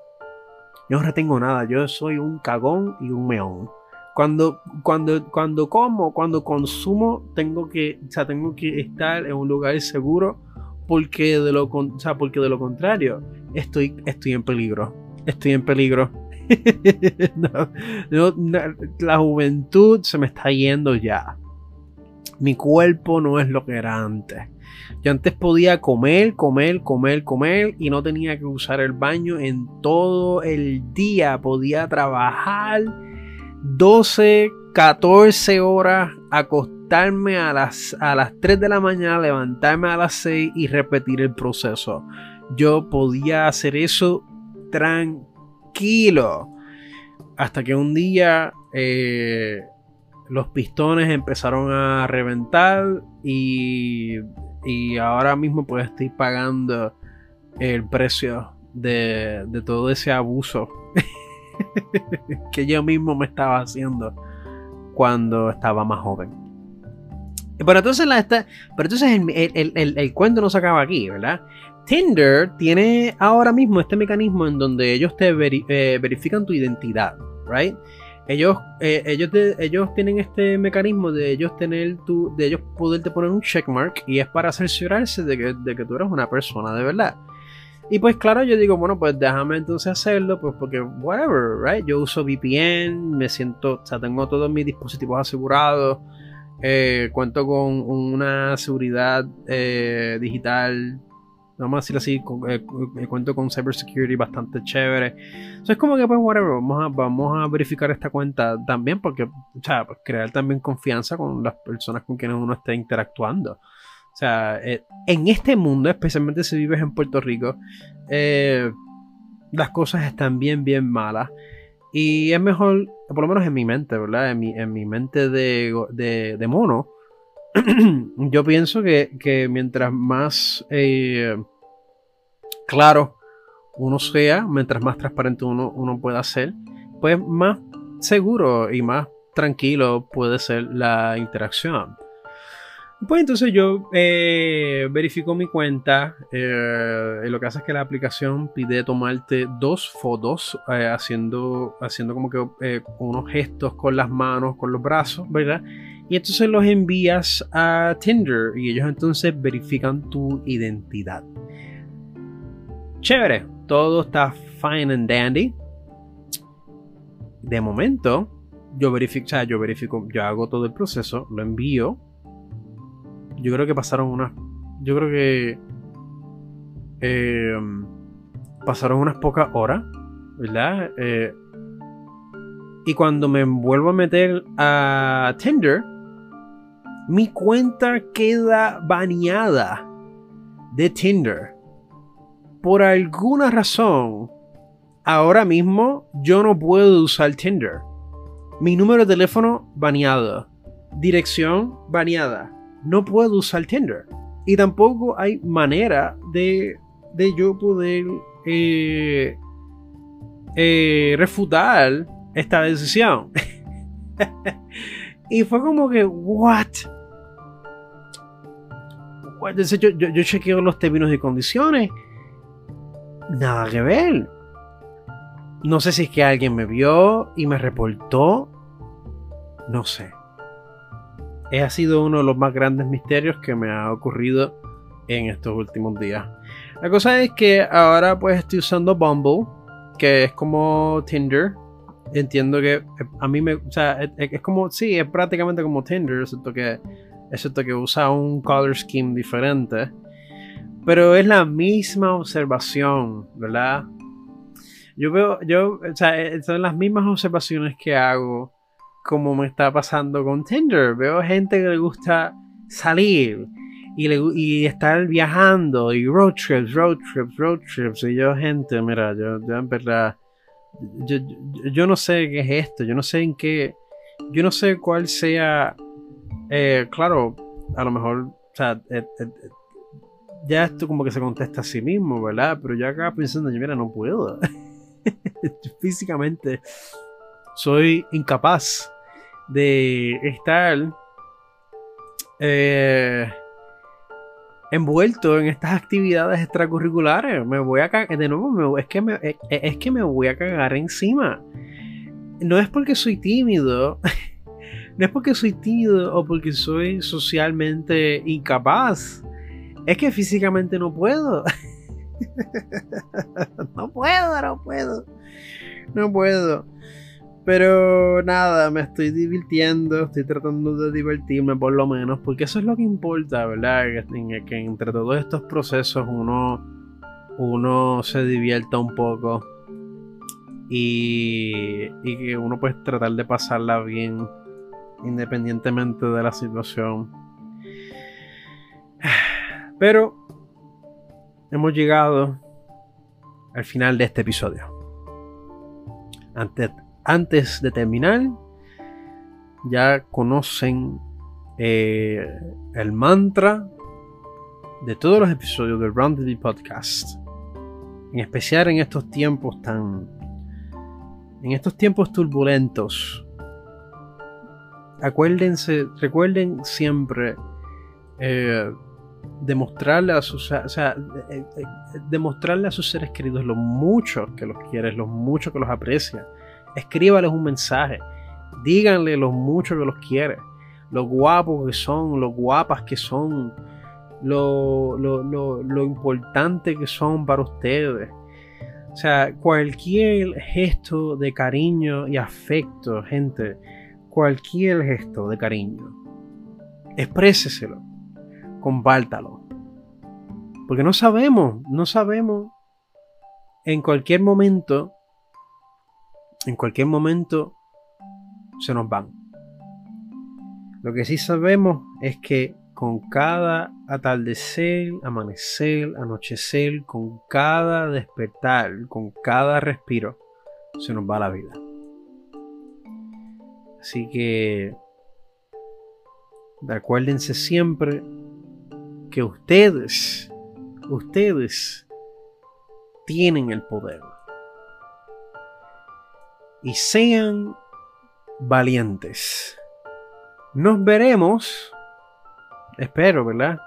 Yo no retengo nada, yo soy un cagón y un meón. Cuando, cuando, cuando como, cuando consumo, tengo que, o sea, tengo que estar en un lugar seguro porque de lo, o sea, porque de lo contrario estoy, estoy en peligro estoy en peligro. la juventud se me está yendo ya. Mi cuerpo no es lo que era antes. Yo antes podía comer, comer, comer, comer y no tenía que usar el baño en todo el día. Podía trabajar 12, 14 horas, acostarme a las, a las 3 de la mañana, levantarme a las 6 y repetir el proceso. Yo podía hacer eso tranquilo. Hasta que un día eh, los pistones empezaron a reventar y, y ahora mismo pues estoy pagando el precio de, de todo ese abuso que yo mismo me estaba haciendo cuando estaba más joven. Pero entonces, la, pero entonces el, el, el, cuento no se acaba aquí, ¿verdad? Tinder tiene ahora mismo este mecanismo en donde ellos te eh, verifican tu identidad, ¿right? Ellos, eh, ellos, ellos tienen este mecanismo de ellos tener tu, de ellos poderte poner un checkmark y es para cerciorarse de que, de que tú eres una persona de verdad. Y pues claro, yo digo, bueno, pues déjame entonces hacerlo, pues porque whatever, right? Yo uso VPN, me siento, o sea, tengo todos mis dispositivos asegurados, eh, cuento con una seguridad eh, digital, vamos a decirlo así, eh, cuento con cybersecurity bastante chévere. Entonces es como que pues whatever, vamos a, vamos a verificar esta cuenta también porque, pues, crear también confianza con las personas con quienes uno esté interactuando. O sea, eh, en este mundo, especialmente si vives en Puerto Rico, eh, las cosas están bien, bien malas. Y es mejor, por lo menos en mi mente, ¿verdad? En mi, en mi mente de, de, mono, yo pienso que, mientras más eh, claro uno sea, mientras más transparente uno, uno pueda ser, pues más seguro y más tranquilo puede ser la interacción. Pues entonces yo eh, verifico mi cuenta. Eh, lo que hace es que la aplicación pide tomarte dos fotos eh, haciendo, haciendo como que unos gestos con las manos, con los brazos, ¿verdad? Y entonces los envías a Tinder y ellos entonces verifican tu identidad. Chévere, todo está fine and dandy. De momento, yo verifico, o yo verifico, yo hago todo el proceso, lo envío yo creo que pasaron unas. Yo creo que. Em, pasaron unas pocas horas, ¿verdad? Eh, y cuando me vuelvo a meter a Tinder, mi cuenta queda baneada de Tinder. Por alguna razón, ahora mismo yo no puedo usar Tinder. Mi número de teléfono baneado. Dirección baneada no puedo usar Tinder. Y tampoco hay manera de, de yo poder eh, eh, refutar esta decisión. y fue como que, ¿what? Yo, yo, yo chequeo los términos y condiciones. Nada que ver. No sé si es que alguien me vio y me reportó. No sé ha sido uno de los más grandes misterios que me ha ocurrido en estos últimos días. La cosa es que ahora pues estoy usando Bumble, que es como Tinder. Entiendo que eh, a mí me, o sea, es, como, sí, es prácticamente como Tinder, excepto que, excepto que usa un color scheme diferente. Pero es la misma observación, ¿verdad? Yo veo, yo, o sea, eh, son las mismas observaciones que hago como me está pasando con Tinder. Veo gente que le gusta salir y, estar viajando y road trips, road trips, road trips. Y yo, gente, mira, yo, yo en verdad, yo, yo, no sé qué es esto, yo no sé en qué, yo no sé cuál sea, eh, claro, a lo mejor, o sea, eh, ya esto como que se contesta a sí mismo, ¿verdad? Pero yo acá pensando, yo, mira, no puedo. Físicamente soy incapaz de estar eh, envuelto en estas actividades extracurriculares. Me voy a cagar, de nuevo, es, que me, eh, eh, es que me voy a cagar encima. No es porque soy tímido, no es porque soy tímido o porque soy socialmente incapaz. Es que físicamente no puedo. no puedo, no puedo. No puedo. Pero nada, me estoy divirtiendo, estoy tratando de divertirme por lo menos, porque eso es lo que importa, ¿verdad? Que, entre todos estos procesos uno, uno se divierta un poco y, y que uno puede tratar de pasarla bien independientemente de la situación. Pero hemos llegado al final de este episodio. Antes, antes de terminar, ya conocen eh, el mantra de todos los episodios del Round the Podcast. En especial en estos tiempos tan... En estos tiempos turbulentos. Acuérdense, recuerden siempre eh, demostrarle a sus, o sea, eh, eh, demostrarle a sus seres queridos lo mucho que los quieres, lo mucho que los aprecia. Escríbales un mensaje, díganle lo mucho que los quiere, lo guapos que son, lo guapas que son, lo, lo, lo, lo importante que son para ustedes. O sea, cualquier gesto de cariño y afecto, gente, cualquier gesto de cariño, expréseselo compártalo. Porque no sabemos, no sabemos. En cualquier momento, en cualquier momento se nos van. Lo que sí sabemos es que con cada atardecer, amanecer, anochecer, con cada despertar, con cada respiro, se nos va la vida. Así que acuérdense siempre que ustedes, ustedes tienen el poder. Y sean valientes. Nos veremos, espero, ¿verdad?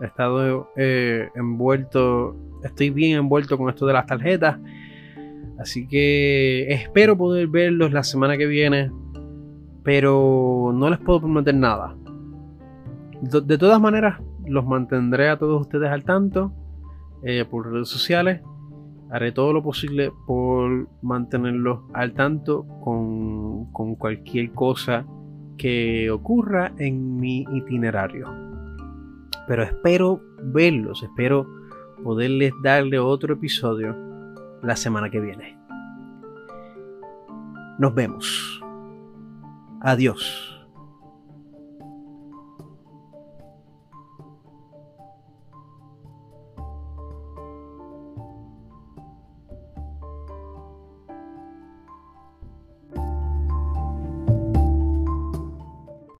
He estado eh, envuelto, estoy bien envuelto con esto de las tarjetas. Así que espero poder verlos la semana que viene. Pero no les puedo prometer nada. De todas maneras, los mantendré a todos ustedes al tanto eh, por redes sociales. Haré todo lo posible por mantenerlos al tanto con, con cualquier cosa que ocurra en mi itinerario. Pero espero verlos, espero poderles darle otro episodio la semana que viene. Nos vemos. Adiós.